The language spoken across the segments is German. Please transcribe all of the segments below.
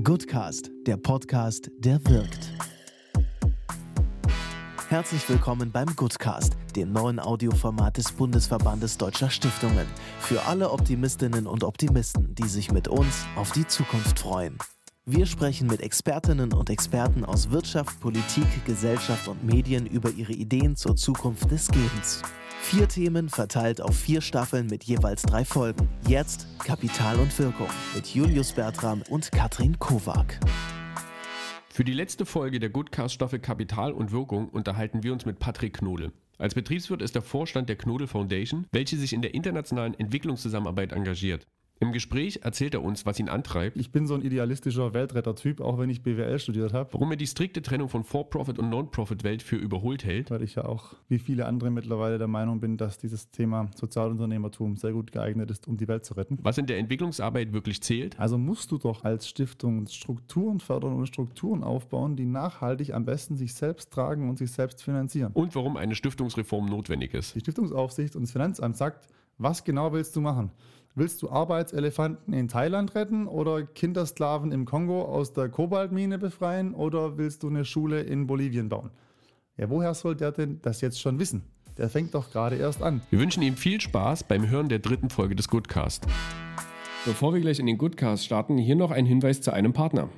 Goodcast, der Podcast, der wirkt. Herzlich willkommen beim Goodcast, dem neuen Audioformat des Bundesverbandes Deutscher Stiftungen. Für alle Optimistinnen und Optimisten, die sich mit uns auf die Zukunft freuen. Wir sprechen mit Expertinnen und Experten aus Wirtschaft, Politik, Gesellschaft und Medien über ihre Ideen zur Zukunft des Gebens. Vier Themen verteilt auf vier Staffeln mit jeweils drei Folgen. Jetzt Kapital und Wirkung mit Julius Bertram und Katrin Kowak. Für die letzte Folge der Goodcast Staffel Kapital und Wirkung unterhalten wir uns mit Patrick Knodel. Als Betriebswirt ist er Vorstand der Knodel Foundation, welche sich in der internationalen Entwicklungszusammenarbeit engagiert. Im Gespräch erzählt er uns, was ihn antreibt. Ich bin so ein idealistischer Weltretter-Typ, auch wenn ich BWL studiert habe. Warum er die strikte Trennung von For-Profit und Non-Profit-Welt für überholt hält. Weil ich ja auch, wie viele andere mittlerweile, der Meinung bin, dass dieses Thema Sozialunternehmertum sehr gut geeignet ist, um die Welt zu retten. Was in der Entwicklungsarbeit wirklich zählt. Also musst du doch als Stiftung Strukturen fördern und Strukturen aufbauen, die nachhaltig am besten sich selbst tragen und sich selbst finanzieren. Und warum eine Stiftungsreform notwendig ist. Die Stiftungsaufsicht und das Finanzamt sagt, was genau willst du machen? Willst du Arbeitselefanten in Thailand retten oder Kindersklaven im Kongo aus der Kobaltmine befreien oder willst du eine Schule in Bolivien bauen? Ja, woher soll der denn das jetzt schon wissen? Der fängt doch gerade erst an. Wir wünschen ihm viel Spaß beim Hören der dritten Folge des Goodcast. Bevor wir gleich in den Goodcast starten, hier noch ein Hinweis zu einem Partner.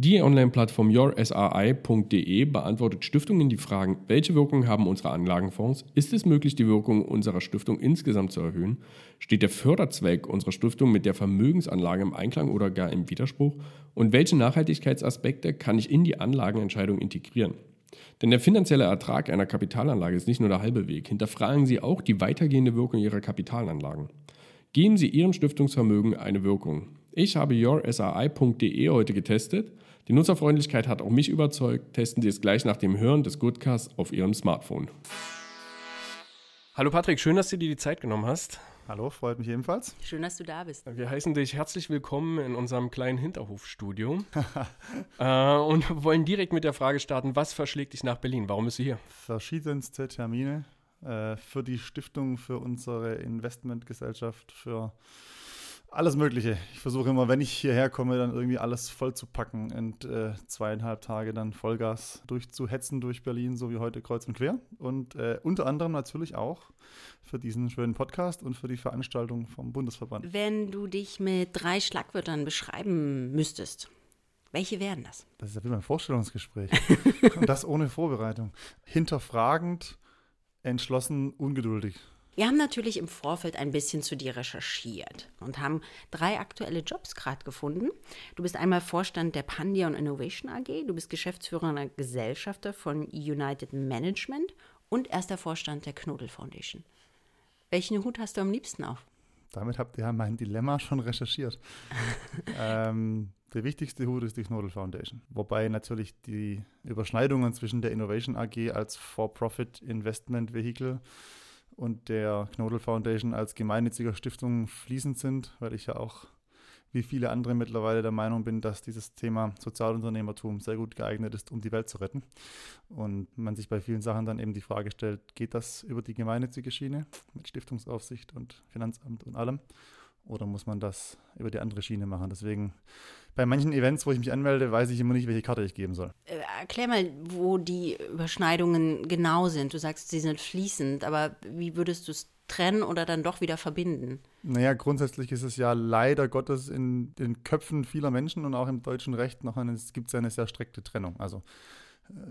Die Online-Plattform yoursri.de beantwortet Stiftungen die Fragen, welche Wirkung haben unsere Anlagenfonds? Ist es möglich, die Wirkung unserer Stiftung insgesamt zu erhöhen? Steht der Förderzweck unserer Stiftung mit der Vermögensanlage im Einklang oder gar im Widerspruch? Und welche Nachhaltigkeitsaspekte kann ich in die Anlagenentscheidung integrieren? Denn der finanzielle Ertrag einer Kapitalanlage ist nicht nur der halbe Weg. Hinterfragen Sie auch die weitergehende Wirkung Ihrer Kapitalanlagen. Geben Sie Ihrem Stiftungsvermögen eine Wirkung. Ich habe yoursri.de heute getestet die Nutzerfreundlichkeit hat auch mich überzeugt. Testen Sie es gleich nach dem Hören des Goodcasts auf Ihrem Smartphone. Hallo Patrick, schön, dass du dir die Zeit genommen hast. Hallo, freut mich ebenfalls. Schön, dass du da bist. Wir heißen dich herzlich willkommen in unserem kleinen Hinterhofstudio äh, und wollen direkt mit der Frage starten, was verschlägt dich nach Berlin? Warum bist du hier? Verschiedenste Termine äh, für die Stiftung, für unsere Investmentgesellschaft, für alles Mögliche. Ich versuche immer, wenn ich hierher komme, dann irgendwie alles voll zu packen und äh, zweieinhalb Tage dann Vollgas durchzuhetzen durch Berlin, so wie heute kreuz und quer. Und äh, unter anderem natürlich auch für diesen schönen Podcast und für die Veranstaltung vom Bundesverband. Wenn du dich mit drei Schlagwörtern beschreiben müsstest, welche wären das? Das ist ja wie mein Vorstellungsgespräch. und das ohne Vorbereitung. Hinterfragend, entschlossen, ungeduldig. Wir haben natürlich im Vorfeld ein bisschen zu dir recherchiert und haben drei aktuelle Jobs gerade gefunden. Du bist einmal Vorstand der Pandion Innovation AG, du bist geschäftsführender Gesellschafter von United Management und erster Vorstand der Knodel Foundation. Welchen Hut hast du am liebsten auf? Damit habt ihr ja mein Dilemma schon recherchiert. ähm, der wichtigste Hut ist die Knodel Foundation. Wobei natürlich die Überschneidungen zwischen der Innovation AG als For-Profit-Investment-Vehikel und der Knodel Foundation als gemeinnütziger Stiftung fließend sind, weil ich ja auch wie viele andere mittlerweile der Meinung bin, dass dieses Thema Sozialunternehmertum sehr gut geeignet ist, um die Welt zu retten. Und man sich bei vielen Sachen dann eben die Frage stellt, geht das über die gemeinnützige Schiene mit Stiftungsaufsicht und Finanzamt und allem? Oder muss man das über die andere Schiene machen? Deswegen bei manchen Events, wo ich mich anmelde, weiß ich immer nicht, welche Karte ich geben soll. Äh, erklär mal, wo die Überschneidungen genau sind. Du sagst, sie sind fließend, aber wie würdest du es trennen oder dann doch wieder verbinden? Naja, grundsätzlich ist es ja leider Gottes in den Köpfen vieler Menschen und auch im deutschen Recht noch eine, es gibt eine sehr strikte Trennung. Also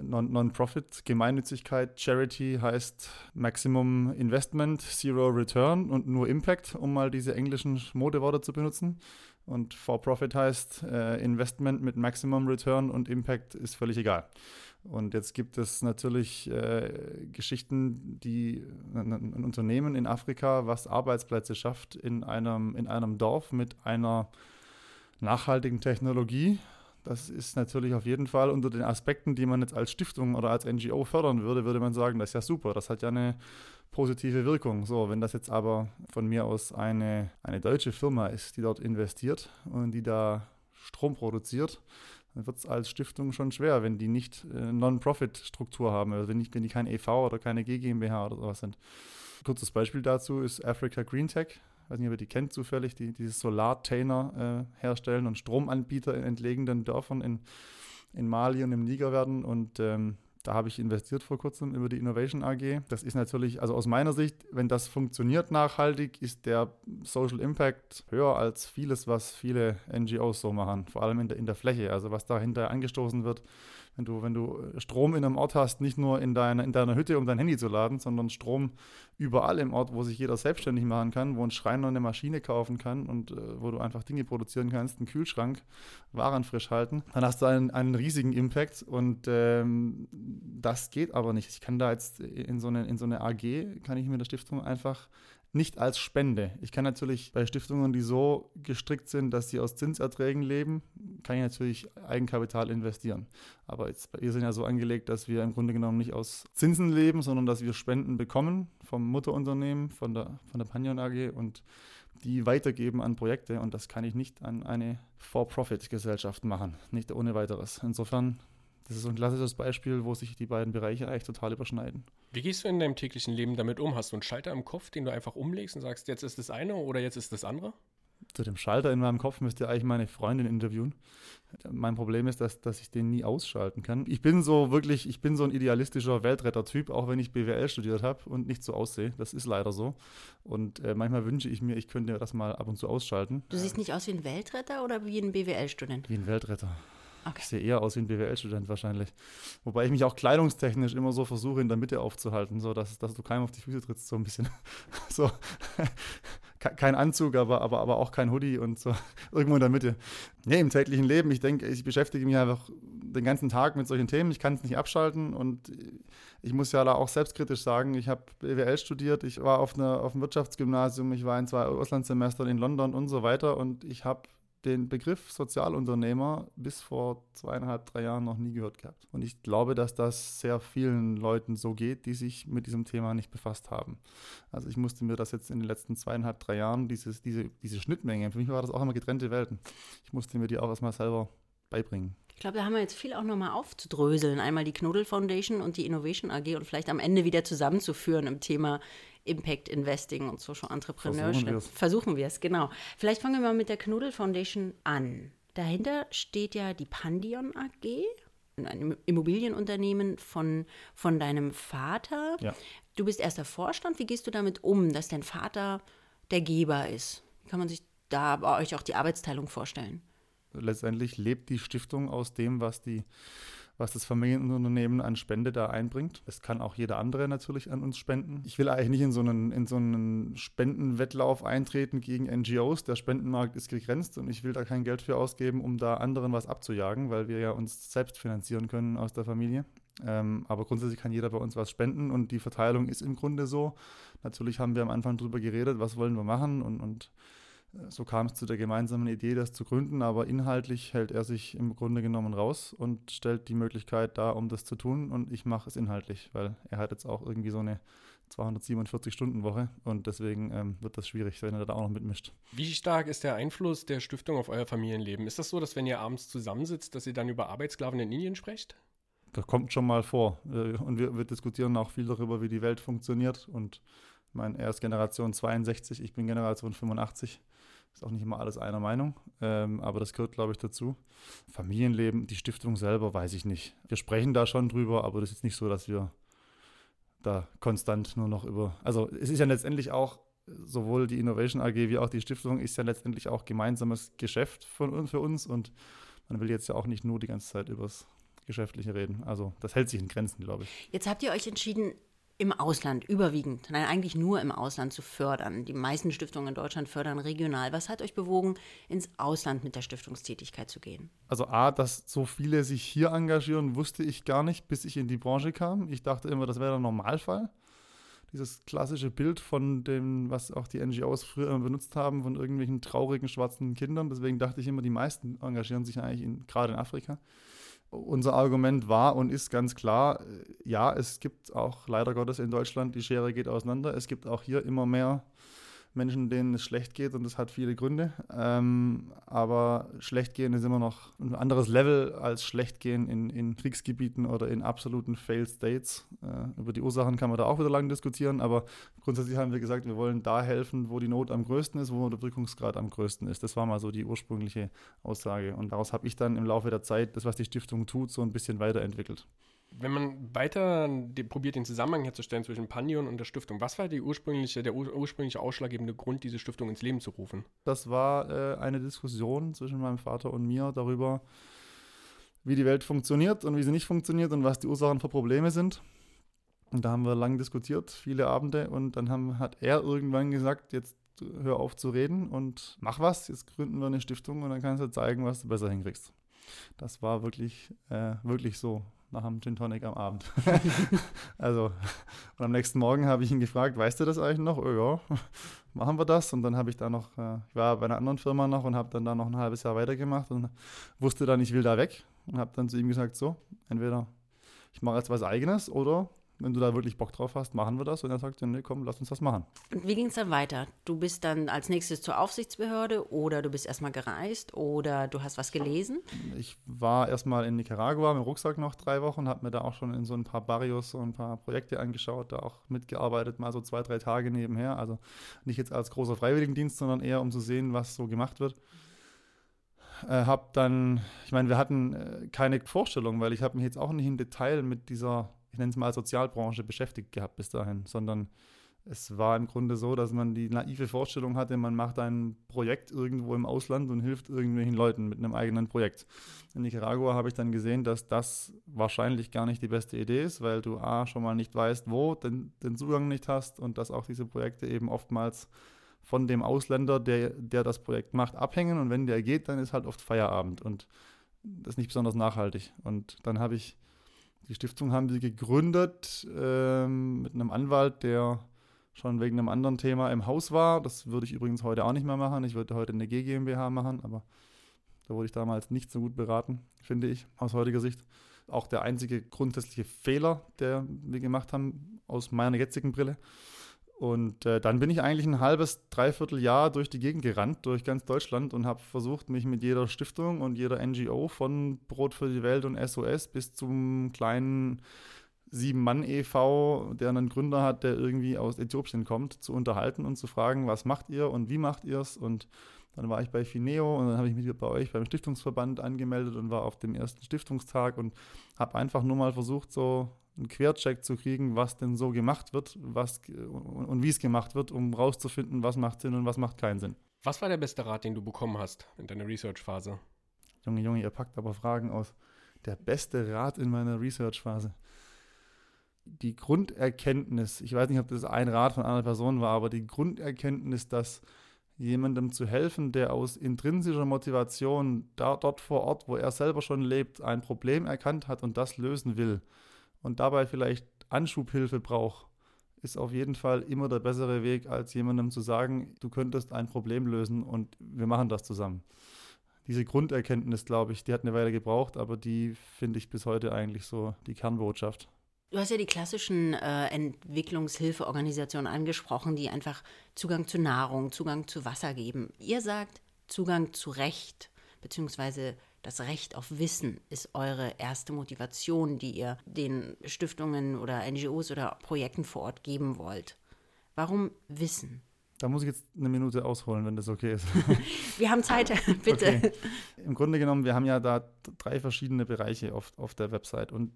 Non-Profit, Gemeinnützigkeit, Charity heißt Maximum Investment, Zero Return und nur Impact, um mal diese englischen Modeworte zu benutzen. Und For-Profit heißt äh, Investment mit Maximum Return und Impact ist völlig egal. Und jetzt gibt es natürlich äh, Geschichten, die ein, ein, Unternehmen in Afrika, was Arbeitsplätze schafft in einem, in einem Dorf mit einer nachhaltigen Technologie, das ist natürlich auf jeden Fall unter den Aspekten, die man jetzt als Stiftung oder als NGO fördern würde, würde man sagen, das ist ja super, das hat ja eine positive Wirkung. So, wenn das jetzt aber von mir aus eine, eine deutsche Firma ist, die dort investiert und die da Strom produziert, dann wird es als Stiftung schon schwer, wenn die nicht äh, Non-Profit-Struktur haben, also wenn, nicht, wenn die kein EV oder keine GmbH oder sowas sind. Kurzes Beispiel dazu ist Africa Green Tech ich weiß nicht, ob ihr die kennt zufällig, die dieses Solartainer äh, herstellen und Stromanbieter in entlegenen Dörfern in, in Mali und im Niger werden. Und ähm, da habe ich investiert vor kurzem über die Innovation AG. Das ist natürlich, also aus meiner Sicht, wenn das funktioniert nachhaltig, ist der Social Impact höher als vieles, was viele NGOs so machen, vor allem in der, in der Fläche. Also was dahinter angestoßen wird, wenn du, wenn du Strom in einem Ort hast, nicht nur in deiner, in deiner Hütte, um dein Handy zu laden, sondern Strom überall im Ort, wo sich jeder selbstständig machen kann, wo ein Schreiner eine Maschine kaufen kann und äh, wo du einfach Dinge produzieren kannst, einen Kühlschrank, Waren frisch halten, dann hast du einen, einen riesigen Impact und ähm, das geht aber nicht. Ich kann da jetzt in so eine, in so eine AG, kann ich mit der Stiftung einfach nicht als Spende. Ich kann natürlich bei Stiftungen, die so gestrickt sind, dass sie aus Zinserträgen leben, kann ich natürlich Eigenkapital investieren. Aber jetzt, wir sind ja so angelegt, dass wir im Grunde genommen nicht aus Zinsen leben, sondern dass wir Spenden bekommen vom Mutterunternehmen, von der, von der Panion AG und die weitergeben an Projekte. Und das kann ich nicht an eine For-Profit-Gesellschaft machen, nicht ohne weiteres. Insofern das ist so ein klassisches Beispiel, wo sich die beiden Bereiche eigentlich total überschneiden. Wie gehst du in deinem täglichen Leben damit um? Hast du einen Schalter im Kopf, den du einfach umlegst und sagst, jetzt ist das eine oder jetzt ist das andere? Zu dem Schalter in meinem Kopf müsste eigentlich meine Freundin interviewen. Mein Problem ist, dass, dass ich den nie ausschalten kann. Ich bin so wirklich, ich bin so ein idealistischer Weltretter-Typ, auch wenn ich BWL studiert habe und nicht so aussehe. Das ist leider so. Und äh, manchmal wünsche ich mir, ich könnte das mal ab und zu ausschalten. Du siehst nicht aus wie ein Weltretter oder wie ein BWL-Student? Wie ein Weltretter. Okay. Ich sehe eher aus wie ein BWL-Student wahrscheinlich. Wobei ich mich auch kleidungstechnisch immer so versuche, in der Mitte aufzuhalten, so dass, dass du keinem auf die Füße trittst, so ein bisschen. so. kein Anzug, aber, aber, aber auch kein Hoodie und so irgendwo in der Mitte. Nee, im täglichen Leben, ich denke, ich beschäftige mich einfach den ganzen Tag mit solchen Themen. Ich kann es nicht abschalten und ich muss ja da auch selbstkritisch sagen, ich habe BWL studiert, ich war auf, einer, auf einem Wirtschaftsgymnasium, ich war in zwei Auslandssemestern in London und so weiter und ich habe den Begriff Sozialunternehmer bis vor zweieinhalb, drei Jahren noch nie gehört gehabt. Und ich glaube, dass das sehr vielen Leuten so geht, die sich mit diesem Thema nicht befasst haben. Also ich musste mir das jetzt in den letzten zweieinhalb, drei Jahren, dieses, diese, diese Schnittmenge, für mich war das auch immer getrennte Welten. Ich musste mir die auch erstmal selber beibringen. Ich glaube, da haben wir jetzt viel auch nochmal aufzudröseln. Einmal die Knodel Foundation und die Innovation AG und vielleicht am Ende wieder zusammenzuführen im Thema Impact Investing und Social Entrepreneurship. Versuchen wir es, genau. Vielleicht fangen wir mal mit der Knudel Foundation an. Dahinter steht ja die Pandion AG, ein Immobilienunternehmen von, von deinem Vater. Ja. Du bist erster Vorstand. Wie gehst du damit um, dass dein Vater der Geber ist? Wie kann man sich da bei euch auch die Arbeitsteilung vorstellen? Letztendlich lebt die Stiftung aus dem, was die was das Familienunternehmen an Spende da einbringt. Es kann auch jeder andere natürlich an uns spenden. Ich will eigentlich nicht in so einen, in so einen Spendenwettlauf eintreten gegen NGOs. Der Spendenmarkt ist begrenzt und ich will da kein Geld für ausgeben, um da anderen was abzujagen, weil wir ja uns selbst finanzieren können aus der Familie. Ähm, aber grundsätzlich kann jeder bei uns was spenden und die Verteilung ist im Grunde so. Natürlich haben wir am Anfang darüber geredet, was wollen wir machen und, und so kam es zu der gemeinsamen Idee, das zu gründen, aber inhaltlich hält er sich im Grunde genommen raus und stellt die Möglichkeit dar, um das zu tun und ich mache es inhaltlich, weil er hat jetzt auch irgendwie so eine 247-Stunden-Woche und deswegen ähm, wird das schwierig, wenn er da auch noch mitmischt. Wie stark ist der Einfluss der Stiftung auf euer Familienleben? Ist das so, dass wenn ihr abends zusammensitzt, dass ihr dann über Arbeitssklaven in Indien sprecht? Das kommt schon mal vor äh, und wir, wir diskutieren auch viel darüber, wie die Welt funktioniert und ich meine, er ist Generation 62, ich bin Generation 85. Ist auch nicht immer alles einer Meinung, ähm, aber das gehört, glaube ich, dazu. Familienleben, die Stiftung selber, weiß ich nicht. Wir sprechen da schon drüber, aber das ist nicht so, dass wir da konstant nur noch über. Also, es ist ja letztendlich auch sowohl die Innovation AG wie auch die Stiftung ist ja letztendlich auch gemeinsames Geschäft von, für uns und man will jetzt ja auch nicht nur die ganze Zeit übers Geschäftliche reden. Also das hält sich in Grenzen, glaube ich. Jetzt habt ihr euch entschieden, im Ausland überwiegend, nein, eigentlich nur im Ausland zu fördern. Die meisten Stiftungen in Deutschland fördern regional. Was hat euch bewogen, ins Ausland mit der Stiftungstätigkeit zu gehen? Also A, dass so viele sich hier engagieren, wusste ich gar nicht, bis ich in die Branche kam. Ich dachte immer, das wäre der Normalfall. Dieses klassische Bild von dem, was auch die NGOs früher benutzt haben, von irgendwelchen traurigen schwarzen Kindern. Deswegen dachte ich immer, die meisten engagieren sich eigentlich in, gerade in Afrika unser Argument war und ist ganz klar, ja, es gibt auch leider Gottes in Deutschland, die Schere geht auseinander. Es gibt auch hier immer mehr Menschen, denen es schlecht geht und das hat viele Gründe. Ähm, aber schlecht gehen ist immer noch ein anderes Level als schlecht gehen in, in Kriegsgebieten oder in absoluten Failed States. Äh, über die Ursachen kann man da auch wieder lange diskutieren, aber grundsätzlich haben wir gesagt, wir wollen da helfen, wo die Not am größten ist, wo der Wirkungsgrad am größten ist. Das war mal so die ursprüngliche Aussage. Und daraus habe ich dann im Laufe der Zeit das, was die Stiftung tut, so ein bisschen weiterentwickelt. Wenn man weiter probiert, den Zusammenhang herzustellen zwischen Pandion und der Stiftung, was war die ursprüngliche, der ursprüngliche ausschlaggebende Grund, diese Stiftung ins Leben zu rufen? Das war äh, eine Diskussion zwischen meinem Vater und mir darüber, wie die Welt funktioniert und wie sie nicht funktioniert und was die Ursachen für Probleme sind. Und da haben wir lang diskutiert, viele Abende, und dann haben, hat er irgendwann gesagt, jetzt hör auf zu reden und mach was, jetzt gründen wir eine Stiftung und dann kannst du zeigen, was du besser hinkriegst. Das war wirklich, äh, wirklich so nach einem Gin Tonic am Abend. also, und am nächsten Morgen habe ich ihn gefragt, weißt du das eigentlich noch? Oh ja, machen wir das. Und dann habe ich da noch, äh, ich war bei einer anderen Firma noch und habe dann da noch ein halbes Jahr weitergemacht und wusste dann, ich will da weg. Und habe dann zu ihm gesagt, so, entweder ich mache jetzt was eigenes oder wenn du da wirklich Bock drauf hast, machen wir das. Und er sagt, nee, komm, lass uns das machen. Und wie ging es dann weiter? Du bist dann als nächstes zur Aufsichtsbehörde oder du bist erstmal gereist oder du hast was gelesen? Ich war erstmal in Nicaragua mit dem Rucksack noch drei Wochen, habe mir da auch schon in so ein paar Barrios so ein paar Projekte angeschaut, da auch mitgearbeitet, mal so zwei, drei Tage nebenher. Also nicht jetzt als großer Freiwilligendienst, sondern eher um zu sehen, was so gemacht wird. Äh, hab dann, ich meine, wir hatten äh, keine Vorstellung, weil ich habe mich jetzt auch nicht im Detail mit dieser ich nenne es mal Sozialbranche beschäftigt gehabt bis dahin, sondern es war im Grunde so, dass man die naive Vorstellung hatte, man macht ein Projekt irgendwo im Ausland und hilft irgendwelchen Leuten mit einem eigenen Projekt. In Nicaragua habe ich dann gesehen, dass das wahrscheinlich gar nicht die beste Idee ist, weil du A schon mal nicht weißt, wo, den, den Zugang nicht hast und dass auch diese Projekte eben oftmals von dem Ausländer, der, der das Projekt macht, abhängen und wenn der geht, dann ist halt oft Feierabend und das ist nicht besonders nachhaltig. Und dann habe ich die Stiftung haben sie gegründet ähm, mit einem Anwalt, der schon wegen einem anderen Thema im Haus war. Das würde ich übrigens heute auch nicht mehr machen. Ich würde heute eine GmbH machen, aber da wurde ich damals nicht so gut beraten, finde ich, aus heutiger Sicht. Auch der einzige grundsätzliche Fehler, der wir gemacht haben, aus meiner jetzigen Brille. Und äh, dann bin ich eigentlich ein halbes, dreiviertel Jahr durch die Gegend gerannt, durch ganz Deutschland und habe versucht, mich mit jeder Stiftung und jeder NGO von Brot für die Welt und SOS bis zum kleinen Sieben-Mann-EV, der einen Gründer hat, der irgendwie aus Äthiopien kommt, zu unterhalten und zu fragen, was macht ihr und wie macht ihr es? Und dann war ich bei Fineo und dann habe ich mich bei euch beim Stiftungsverband angemeldet und war auf dem ersten Stiftungstag und habe einfach nur mal versucht, so einen Quercheck zu kriegen, was denn so gemacht wird was, und, und wie es gemacht wird, um rauszufinden, was macht Sinn und was macht keinen Sinn. Was war der beste Rat, den du bekommen hast in deiner Research-Phase? Junge, Junge, ihr packt aber Fragen aus. Der beste Rat in meiner Research-Phase. Die Grunderkenntnis, ich weiß nicht, ob das ein Rat von einer Person war, aber die Grunderkenntnis, dass jemandem zu helfen, der aus intrinsischer Motivation da, dort vor Ort, wo er selber schon lebt, ein Problem erkannt hat und das lösen will, und dabei vielleicht Anschubhilfe braucht, ist auf jeden Fall immer der bessere Weg, als jemandem zu sagen, du könntest ein Problem lösen und wir machen das zusammen. Diese Grunderkenntnis, glaube ich, die hat eine Weile gebraucht, aber die finde ich bis heute eigentlich so die Kernbotschaft. Du hast ja die klassischen äh, Entwicklungshilfeorganisationen angesprochen, die einfach Zugang zu Nahrung, Zugang zu Wasser geben. Ihr sagt Zugang zu Recht, beziehungsweise das Recht auf Wissen ist eure erste Motivation, die ihr den Stiftungen oder NGOs oder Projekten vor Ort geben wollt. Warum Wissen? Da muss ich jetzt eine Minute ausholen, wenn das okay ist. wir haben Zeit, bitte. Okay. Im Grunde genommen, wir haben ja da drei verschiedene Bereiche auf, auf der Website und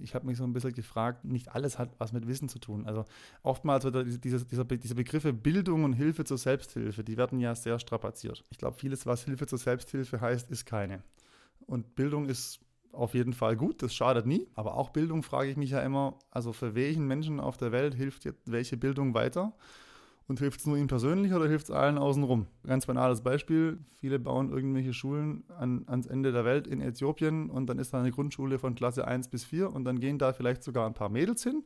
ich habe mich so ein bisschen gefragt, nicht alles hat was mit Wissen zu tun. Also oftmals wird diese, dieser, diese Begriffe Bildung und Hilfe zur Selbsthilfe, die werden ja sehr strapaziert. Ich glaube, vieles, was Hilfe zur Selbsthilfe heißt, ist keine. Und Bildung ist auf jeden Fall gut, das schadet nie. Aber auch Bildung frage ich mich ja immer, also für welchen Menschen auf der Welt hilft jetzt welche Bildung weiter? Und hilft es nur ihm persönlich oder hilft es allen außenrum? Ganz banales Beispiel. Viele bauen irgendwelche Schulen an, ans Ende der Welt in Äthiopien und dann ist da eine Grundschule von Klasse 1 bis 4 und dann gehen da vielleicht sogar ein paar Mädels hin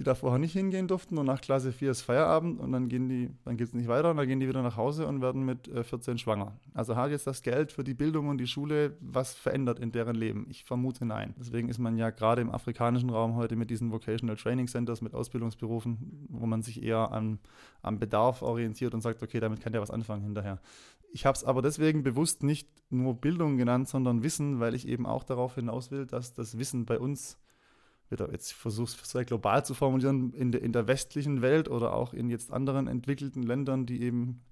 die da vorher nicht hingehen durften und nach Klasse 4 ist Feierabend und dann gehen die, dann geht es nicht weiter und dann gehen die wieder nach Hause und werden mit äh, 14 schwanger. Also hat jetzt das Geld für die Bildung und die Schule was verändert in deren Leben? Ich vermute nein. Deswegen ist man ja gerade im afrikanischen Raum heute mit diesen Vocational Training Centers, mit Ausbildungsberufen, wo man sich eher an, am Bedarf orientiert und sagt, okay, damit kann der was anfangen hinterher. Ich habe es aber deswegen bewusst nicht nur Bildung genannt, sondern Wissen, weil ich eben auch darauf hinaus will, dass das Wissen bei uns jetzt versuch's sehr global zu formulieren, in der, in der westlichen Welt oder auch in jetzt anderen entwickelten Ländern, die eben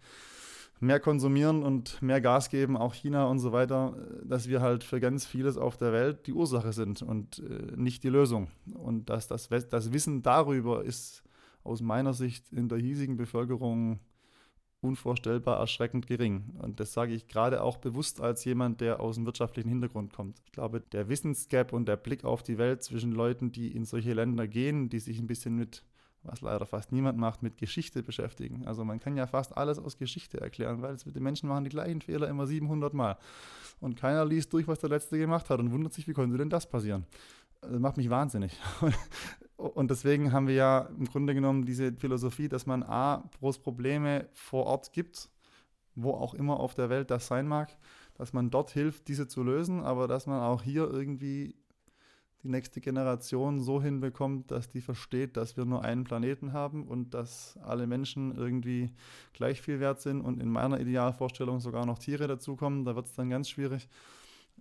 mehr konsumieren und mehr Gas geben, auch China und so weiter, dass wir halt für ganz vieles auf der Welt die Ursache sind und äh, nicht die Lösung. Und dass das, das Wissen darüber ist aus meiner Sicht in der hiesigen Bevölkerung unvorstellbar erschreckend gering. Und das sage ich gerade auch bewusst als jemand, der aus dem wirtschaftlichen Hintergrund kommt. Ich glaube, der Wissensgap und der Blick auf die Welt zwischen Leuten, die in solche Länder gehen, die sich ein bisschen mit, was leider fast niemand macht, mit Geschichte beschäftigen. Also man kann ja fast alles aus Geschichte erklären, weil die Menschen machen die gleichen Fehler immer 700 Mal. Und keiner liest durch, was der Letzte gemacht hat und wundert sich, wie konnte denn das passieren? Das macht mich wahnsinnig. deswegen haben wir ja im Grunde genommen diese Philosophie, dass man A, groß Probleme vor Ort gibt, wo auch immer auf der Welt das sein mag, dass man dort hilft, diese zu lösen, aber dass man auch hier irgendwie die nächste Generation so hinbekommt, dass die versteht, dass wir nur einen Planeten haben und dass alle Menschen irgendwie gleich viel wert sind und in meiner Idealvorstellung sogar noch Tiere dazukommen. Da wird es dann ganz schwierig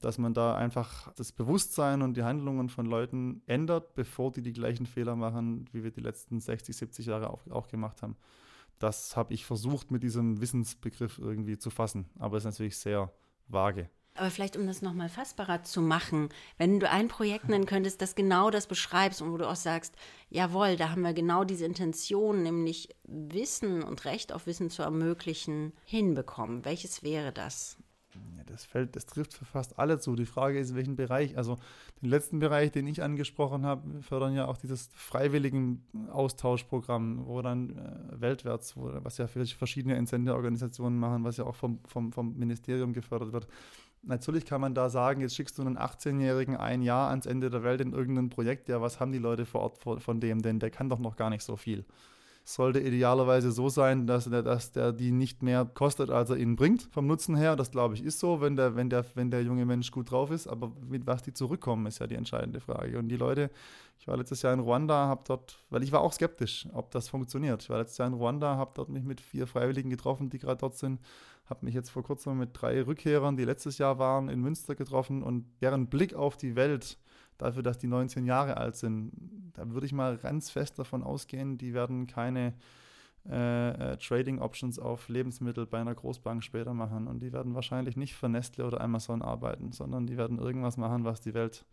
dass man da einfach das Bewusstsein und die Handlungen von Leuten ändert, bevor die die gleichen Fehler machen, wie wir die letzten 60, 70 Jahre auch, auch gemacht haben. Das habe ich versucht mit diesem Wissensbegriff irgendwie zu fassen, aber es ist natürlich sehr vage. Aber vielleicht, um das nochmal fassbarer zu machen, wenn du ein Projekt nennen könntest, das genau das beschreibst und wo du auch sagst, jawohl, da haben wir genau diese Intention, nämlich Wissen und Recht auf Wissen zu ermöglichen, hinbekommen. Welches wäre das? Das fällt, das trifft für fast alle zu. Die Frage ist, welchen Bereich. Also den letzten Bereich, den ich angesprochen habe, fördern ja auch dieses freiwilligen Austauschprogramm, wo dann äh, weltwärts, wo, was ja verschiedene Entsendeorganisationen machen, was ja auch vom, vom, vom Ministerium gefördert wird. Natürlich kann man da sagen, jetzt schickst du einen 18-Jährigen ein Jahr ans Ende der Welt in irgendein Projekt. Ja, was haben die Leute vor Ort von dem denn? Der kann doch noch gar nicht so viel sollte idealerweise so sein, dass der, dass der die nicht mehr kostet, als er ihnen bringt. Vom Nutzen her, das glaube ich ist so, wenn der, wenn, der, wenn der junge Mensch gut drauf ist. Aber mit was die zurückkommen, ist ja die entscheidende Frage. Und die Leute, ich war letztes Jahr in Ruanda, habe dort, weil ich war auch skeptisch, ob das funktioniert. Ich war letztes Jahr in Ruanda, habe dort mich mit vier Freiwilligen getroffen, die gerade dort sind. Habe mich jetzt vor kurzem mit drei Rückkehrern, die letztes Jahr waren, in Münster getroffen und deren Blick auf die Welt dafür, dass die 19 Jahre alt sind, da würde ich mal ganz fest davon ausgehen, die werden keine äh, äh, Trading Options auf Lebensmittel bei einer Großbank später machen. Und die werden wahrscheinlich nicht für Nestle oder Amazon arbeiten, sondern die werden irgendwas machen, was die Welt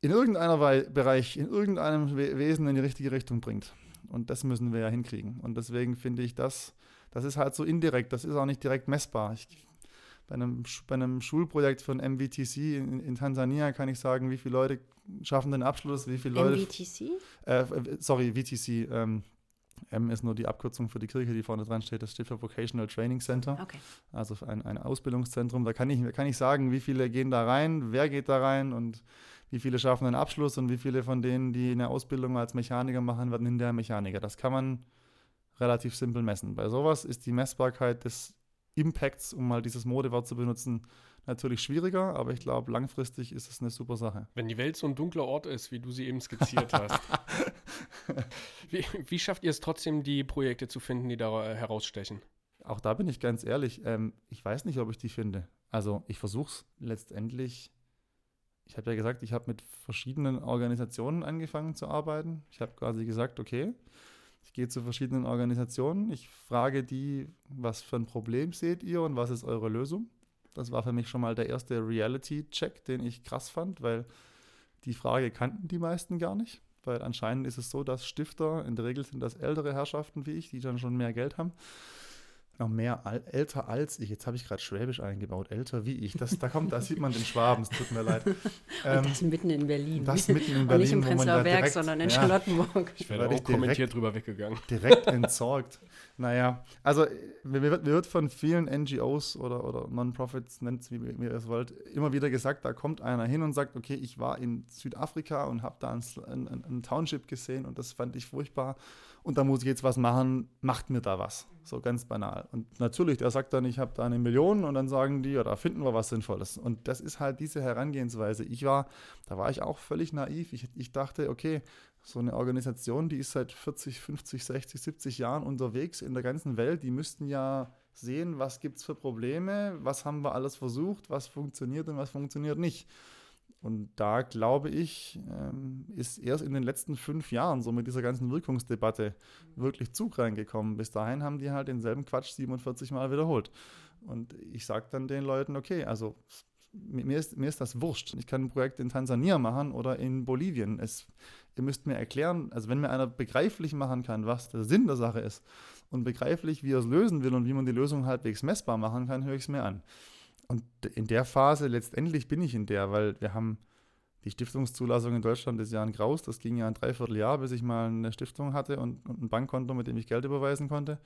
in irgendeiner We Bereich, in irgendeinem We Wesen in die richtige Richtung bringt. Und das müssen wir ja hinkriegen. Und deswegen finde ich das, das ist halt so indirekt, das ist auch nicht direkt messbar. Ich bei einem, bei einem Schulprojekt von MVTC in, in, Tansania kann ich sagen, wie viele Leute schaffen den Abschluss, wie viele Leute. MVTC? Äh, sorry, VTC. Ähm, M ist nur die Abkürzung für die Kirche, die vorne dran steht. Das steht für Vocational Training Center. Okay. Also ein, ein Ausbildungszentrum. Da kann ich, kann ich sagen, wie viele gehen da rein, wer geht da rein und wie viele schaffen den Abschluss und wie viele von denen, die eine Ausbildung als Mechaniker machen, werden hinterher Mechaniker. Das kann man relativ simpel messen. Bei sowas ist die Messbarkeit des Impacts, um mal dieses Modewort zu benutzen, natürlich schwieriger, aber ich glaube, langfristig ist es eine super Sache. Wenn die Welt so ein dunkler Ort ist, wie du sie eben skizziert hast, wie, wie, schafft ihr es trotzdem, die Projekte zu finden, die da herausstechen? Auch da bin ich ganz ehrlich, ähm, ich weiß nicht, ob ich die finde. Also ich versuche es letztendlich. Ich habe ja gesagt, ich habe mit verschiedenen Organisationen angefangen zu arbeiten. Ich habe quasi gesagt, okay, ich gehe zu verschiedenen Organisationen, ich frage die, was für ein Problem seht ihr und was ist eure Lösung. Das war für mich schon mal der erste Reality-Check, den ich krass fand, weil die Frage kannten die meisten gar nicht. Weil anscheinend ist es so, dass Stifter, in der Regel sind das ältere Herrschaften wie ich, die dann schon mehr Geld haben, noch mehr al älter als ich. Jetzt habe ich gerade Schwäbisch eingebaut, älter wie ich. Das, da kommt, da sieht man den Schwaben, es tut mir leid. Ähm, das mitten in Berlin. Das mitten in Berlin. Und nicht im Prenzlauer Berg, sondern in ja, Charlottenburg. Ich werde auch kommentiert drüber weggegangen. Direkt entsorgt. Naja, also mir wird, mir wird von vielen NGOs oder, oder Non-Profits, nennt es wie, wie ihr es wollt, immer wieder gesagt, da kommt einer hin und sagt, okay, ich war in Südafrika und habe da ein, ein, ein Township gesehen und das fand ich furchtbar und da muss ich jetzt was machen, macht mir da was. So ganz banal. Und natürlich, der sagt dann, ich habe da eine Million und dann sagen die, ja, da finden wir was Sinnvolles. Und das ist halt diese Herangehensweise. Ich war, da war ich auch völlig naiv. Ich, ich dachte, okay, so eine Organisation, die ist seit 40, 50, 60, 70 Jahren unterwegs in der ganzen Welt, die müssten ja sehen, was gibt es für Probleme, was haben wir alles versucht, was funktioniert und was funktioniert nicht. Und da glaube ich, ähm, ist erst in den letzten fünf Jahren so mit dieser ganzen Wirkungsdebatte wirklich Zug reingekommen. Bis dahin haben die halt denselben Quatsch 47 Mal wiederholt. Und ich sage dann den Leuten, okay, also mir ist, mir ist das wurscht. Ich kann ein Projekt in Tansania machen oder in Bolivien. Es, ihr müsst mir erklären, also wenn mir einer begreiflich machen kann, was der Sinn der Sache ist und begreiflich, wie er es lösen will und wie man die Lösung halbwegs messbar machen kann, höre ich es mir an. Und in der Phase, letztendlich bin ich in der, weil wir haben die Stiftungszulassung in Deutschland ist ja ein Graus. Das ging ja ein Dreivierteljahr, bis ich mal eine Stiftung hatte und, und ein Bankkonto, mit dem ich Geld überweisen konnte.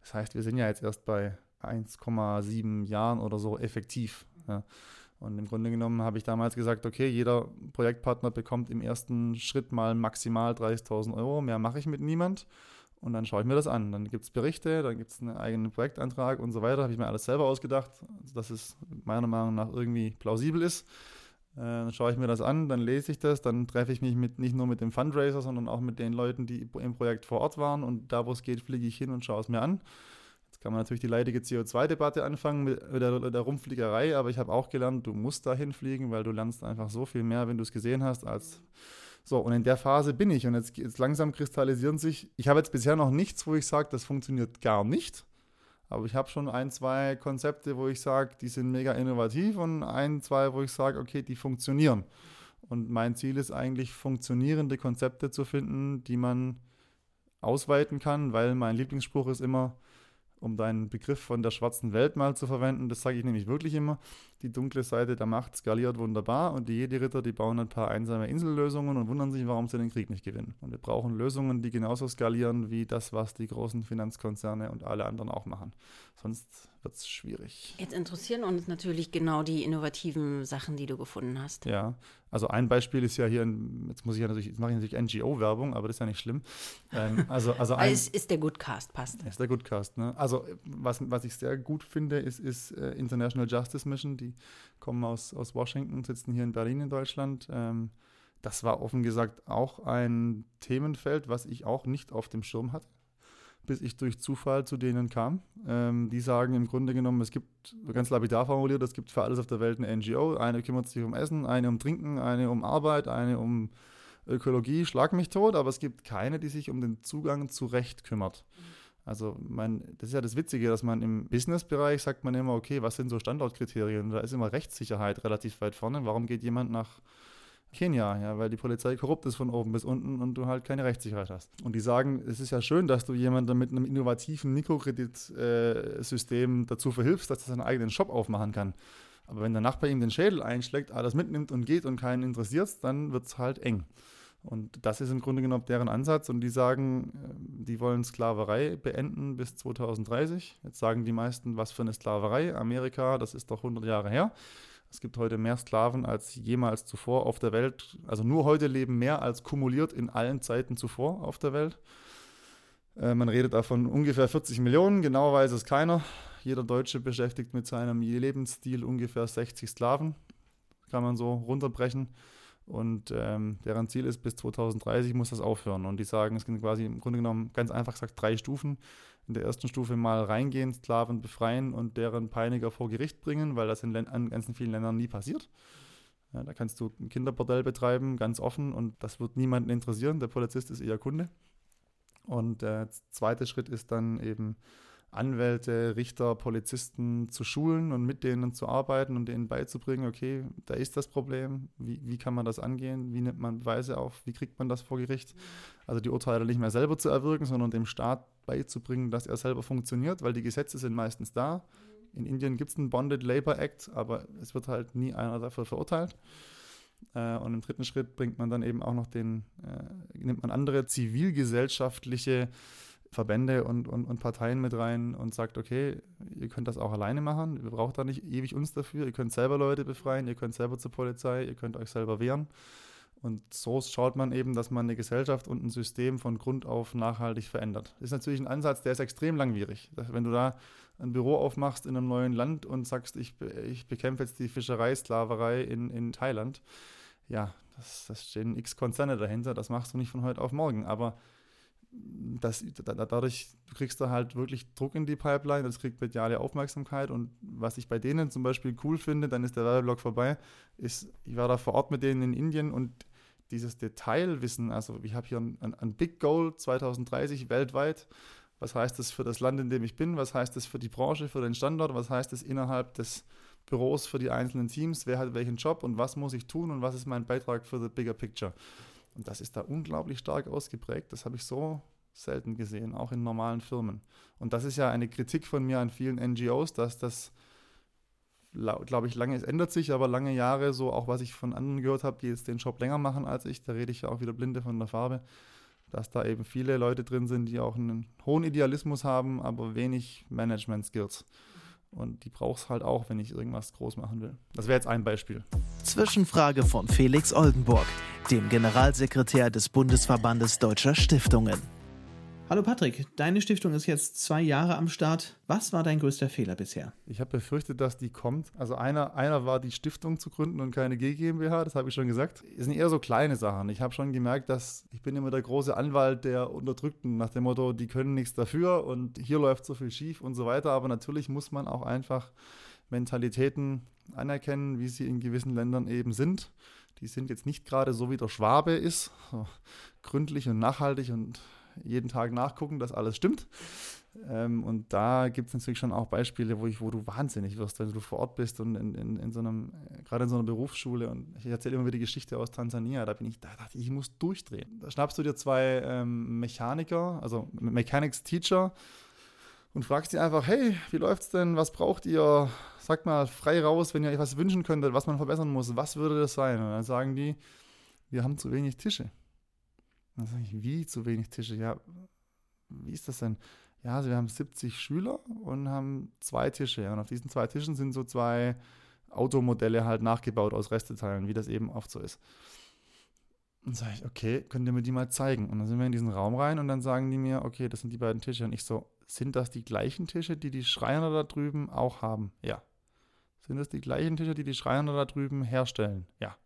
Das heißt, wir sind ja jetzt erst bei 1,7 Jahren oder so effektiv. Ja. Und im Grunde genommen habe ich damals gesagt, okay, jeder Projektpartner bekommt im ersten Schritt mal maximal 30.000 Euro. Mehr mache ich mit niemand. Und dann schaue ich mir das an. Dann gibt es Berichte, dann gibt es einen eigenen Projektantrag und so weiter. Habe ich mir alles selber ausgedacht, dass es meiner Meinung nach irgendwie plausibel ist. Äh, dann schaue ich mir das an, dann lese ich das, dann treffe ich mich mit, nicht nur mit dem Fundraiser, sondern auch mit den Leuten, die im Projekt vor Ort waren. Und da, wo es geht, fliege ich hin und schaue es mir an. Jetzt kann man natürlich die leidige CO2-Debatte anfangen mit der, der Rumfliegerei, aber ich habe auch gelernt, du musst dahin fliegen, weil du lernst einfach so viel mehr, wenn du es gesehen hast, als so, und in der Phase bin ich und jetzt, jetzt langsam kristallisieren sich, ich habe jetzt bisher noch nichts, wo ich sage, das funktioniert gar nicht. Aber ich habe schon ein, zwei Konzepte, wo ich sage, die sind mega innovativ und ein, zwei, wo ich sage, okay, die funktionieren. Und mein Ziel ist eigentlich, funktionierende Konzepte zu finden, die man ausweiten kann, weil mein Lieblingsspruch ist immer, um deinen Begriff von der schwarzen Welt mal zu verwenden, das sage ich nämlich wirklich immer, die dunkle Seite der Macht skaliert wunderbar und die Jedi-Ritter, die bauen ein paar einsame Insellösungen und wundern sich, warum sie den Krieg nicht gewinnen. Und wir brauchen Lösungen, die genauso skalieren wie das, was die großen Finanzkonzerne und alle anderen auch machen. Sonst wird es schwierig. Jetzt interessieren uns natürlich genau die innovativen Sachen, die du gefunden hast. Ja, also ein Beispiel ist ja hier, in, jetzt muss ich ja natürlich, jetzt mache ich natürlich NGO-Werbung, aber das ist ja nicht schlimm. Ähm, also, also ein, es ist der Goodcast, passt. Ist der Goodcast, ne? Also was, was ich sehr gut finde, ist, ist äh, International Justice Mission, die kommen aus, aus Washington, sitzen hier in Berlin in Deutschland. Ähm, das war offen gesagt auch ein Themenfeld, was ich auch nicht auf dem Schirm hatte bis ich durch Zufall zu denen kam. Ähm, die sagen im Grunde genommen, es gibt, ganz lapidar formuliert, es gibt für alles auf der Welt eine NGO. Eine kümmert sich um Essen, eine um Trinken, eine um Arbeit, eine um Ökologie, schlag mich tot, aber es gibt keine, die sich um den Zugang zu Recht kümmert. Also man, das ist ja das Witzige, dass man im Business-Bereich sagt man immer, okay, was sind so Standortkriterien? Da ist immer Rechtssicherheit relativ weit vorne. Warum geht jemand nach Kenia, ja, weil die Polizei korrupt ist von oben bis unten und du halt keine Rechtssicherheit hast. Und die sagen, es ist ja schön, dass du jemanden mit einem innovativen Mikrokreditsystem äh, dazu verhilfst, dass er seinen eigenen Shop aufmachen kann. Aber wenn der Nachbar ihm den Schädel einschlägt, alles mitnimmt und geht und keinen interessiert, dann wird es halt eng. Und das ist im Grunde genommen deren Ansatz. Und die sagen, äh, die wollen Sklaverei beenden bis 2030. Jetzt sagen die meisten, was für eine Sklaverei? Amerika, das ist doch 100 Jahre her. Es gibt heute mehr Sklaven als jemals zuvor auf der Welt. Also nur heute leben mehr als kumuliert in allen Zeiten zuvor auf der Welt. Äh, man redet davon ungefähr 40 Millionen, genau weiß es keiner. Jeder Deutsche beschäftigt mit seinem Lebensstil ungefähr 60 Sklaven. Kann man so runterbrechen. Und ähm, deren Ziel ist, bis 2030 muss das aufhören. Und die sagen, es sind quasi im Grunde genommen ganz einfach gesagt drei Stufen in der ersten Stufe mal reingehen, Sklaven befreien und deren Peiniger vor Gericht bringen, weil das in an ganz vielen Ländern nie passiert. Ja, da kannst du ein Kinderbordell betreiben, ganz offen, und das wird niemanden interessieren. Der Polizist ist eher Kunde. Und der zweite Schritt ist dann eben Anwälte, Richter, Polizisten zu schulen und mit denen zu arbeiten und denen beizubringen, okay, da ist das Problem, wie, wie kann man das angehen, wie nimmt man Beweise auf, wie kriegt man das vor Gericht. Also die Urteile nicht mehr selber zu erwirken, sondern dem Staat beizubringen, dass er selber funktioniert, weil die Gesetze sind meistens da. In Indien gibt es einen Bonded Labor Act, aber es wird halt nie einer dafür verurteilt. Äh, und im dritten Schritt bringt man dann eben auch noch den, äh, nimmt man andere zivilgesellschaftliche Verbände und, und, und Parteien mit rein und sagt, okay, ihr könnt das auch alleine machen, ihr braucht da nicht ewig uns dafür, ihr könnt selber Leute befreien, ihr könnt selber zur Polizei, ihr könnt euch selber wehren. Und so schaut man eben, dass man eine Gesellschaft und ein System von Grund auf nachhaltig verändert. Das ist natürlich ein Ansatz, der ist extrem langwierig. Wenn du da ein Büro aufmachst in einem neuen Land und sagst, ich, ich bekämpfe jetzt die Fischereisklaverei in, in Thailand, ja, das, das stehen x Konzerne dahinter, das machst du nicht von heute auf morgen. Aber das, dadurch kriegst du halt wirklich Druck in die Pipeline, das kriegt mediale Aufmerksamkeit und was ich bei denen zum Beispiel cool finde, dann ist der Werbeblock vorbei, ist, ich war da vor Ort mit denen in Indien und dieses Detailwissen, also ich habe hier ein, ein, ein, Big Goal 2030 weltweit, was heißt das für das Land, in dem ich bin, was heißt das für die Branche, für den Standort, was heißt das innerhalb des Büros für die einzelnen Teams, wer hat welchen Job und was muss ich tun und was ist mein Beitrag für the bigger picture. Und das ist da unglaublich stark ausgeprägt. Das habe ich so selten gesehen, auch in normalen Firmen. Und das ist ja eine Kritik von mir an vielen NGOs, dass das, glaube ich, lange, es ändert sich, aber lange Jahre so, auch was ich von anderen gehört habe, die jetzt den Job länger machen als ich, da rede ich ja auch wieder blinde von der Farbe, dass da eben viele Leute drin sind, die auch einen hohen Idealismus haben, aber wenig Management-Skills. Und die brauchst halt auch, wenn ich irgendwas groß machen will. Das wäre jetzt ein Beispiel. Zwischenfrage von Felix Oldenburg, dem Generalsekretär des Bundesverbandes Deutscher Stiftungen. Hallo Patrick, deine Stiftung ist jetzt zwei Jahre am Start. Was war dein größter Fehler bisher? Ich habe befürchtet, dass die kommt. Also einer, einer war die Stiftung zu gründen und keine GmbH, das habe ich schon gesagt. Es sind eher so kleine Sachen. Ich habe schon gemerkt, dass ich bin immer der große Anwalt der Unterdrückten nach dem Motto, die können nichts dafür und hier läuft so viel schief und so weiter. Aber natürlich muss man auch einfach Mentalitäten anerkennen, wie sie in gewissen Ländern eben sind. Die sind jetzt nicht gerade so, wie der Schwabe ist, so gründlich und nachhaltig und jeden Tag nachgucken, dass alles stimmt. Ähm, und da gibt es natürlich schon auch Beispiele, wo, ich, wo du wahnsinnig wirst, wenn du vor Ort bist und in, in, in so einem, gerade in so einer Berufsschule. Und ich erzähle immer wieder die Geschichte aus Tansania. Da bin ich, da dachte ich, ich muss durchdrehen. Da schnappst du dir zwei ähm, Mechaniker, also Mechanics Teacher, und fragst sie einfach, hey, wie läuft's denn? Was braucht ihr? Sagt mal frei raus, wenn ihr euch was wünschen könntet, was man verbessern muss. Was würde das sein? Und dann sagen die, wir haben zu wenig Tische. Dann sage ich, wie zu wenig Tische? Ja, wie ist das denn? Ja, also wir haben 70 Schüler und haben zwei Tische. Und auf diesen zwei Tischen sind so zwei Automodelle halt nachgebaut aus Resteteilen, wie das eben oft so ist. Und sage ich, okay, könnt ihr mir die mal zeigen? Und dann sind wir in diesen Raum rein und dann sagen die mir, okay, das sind die beiden Tische. Und ich so, sind das die gleichen Tische, die die Schreiner da drüben auch haben? Ja. Sind das die gleichen Tische, die die Schreiner da drüben herstellen? Ja.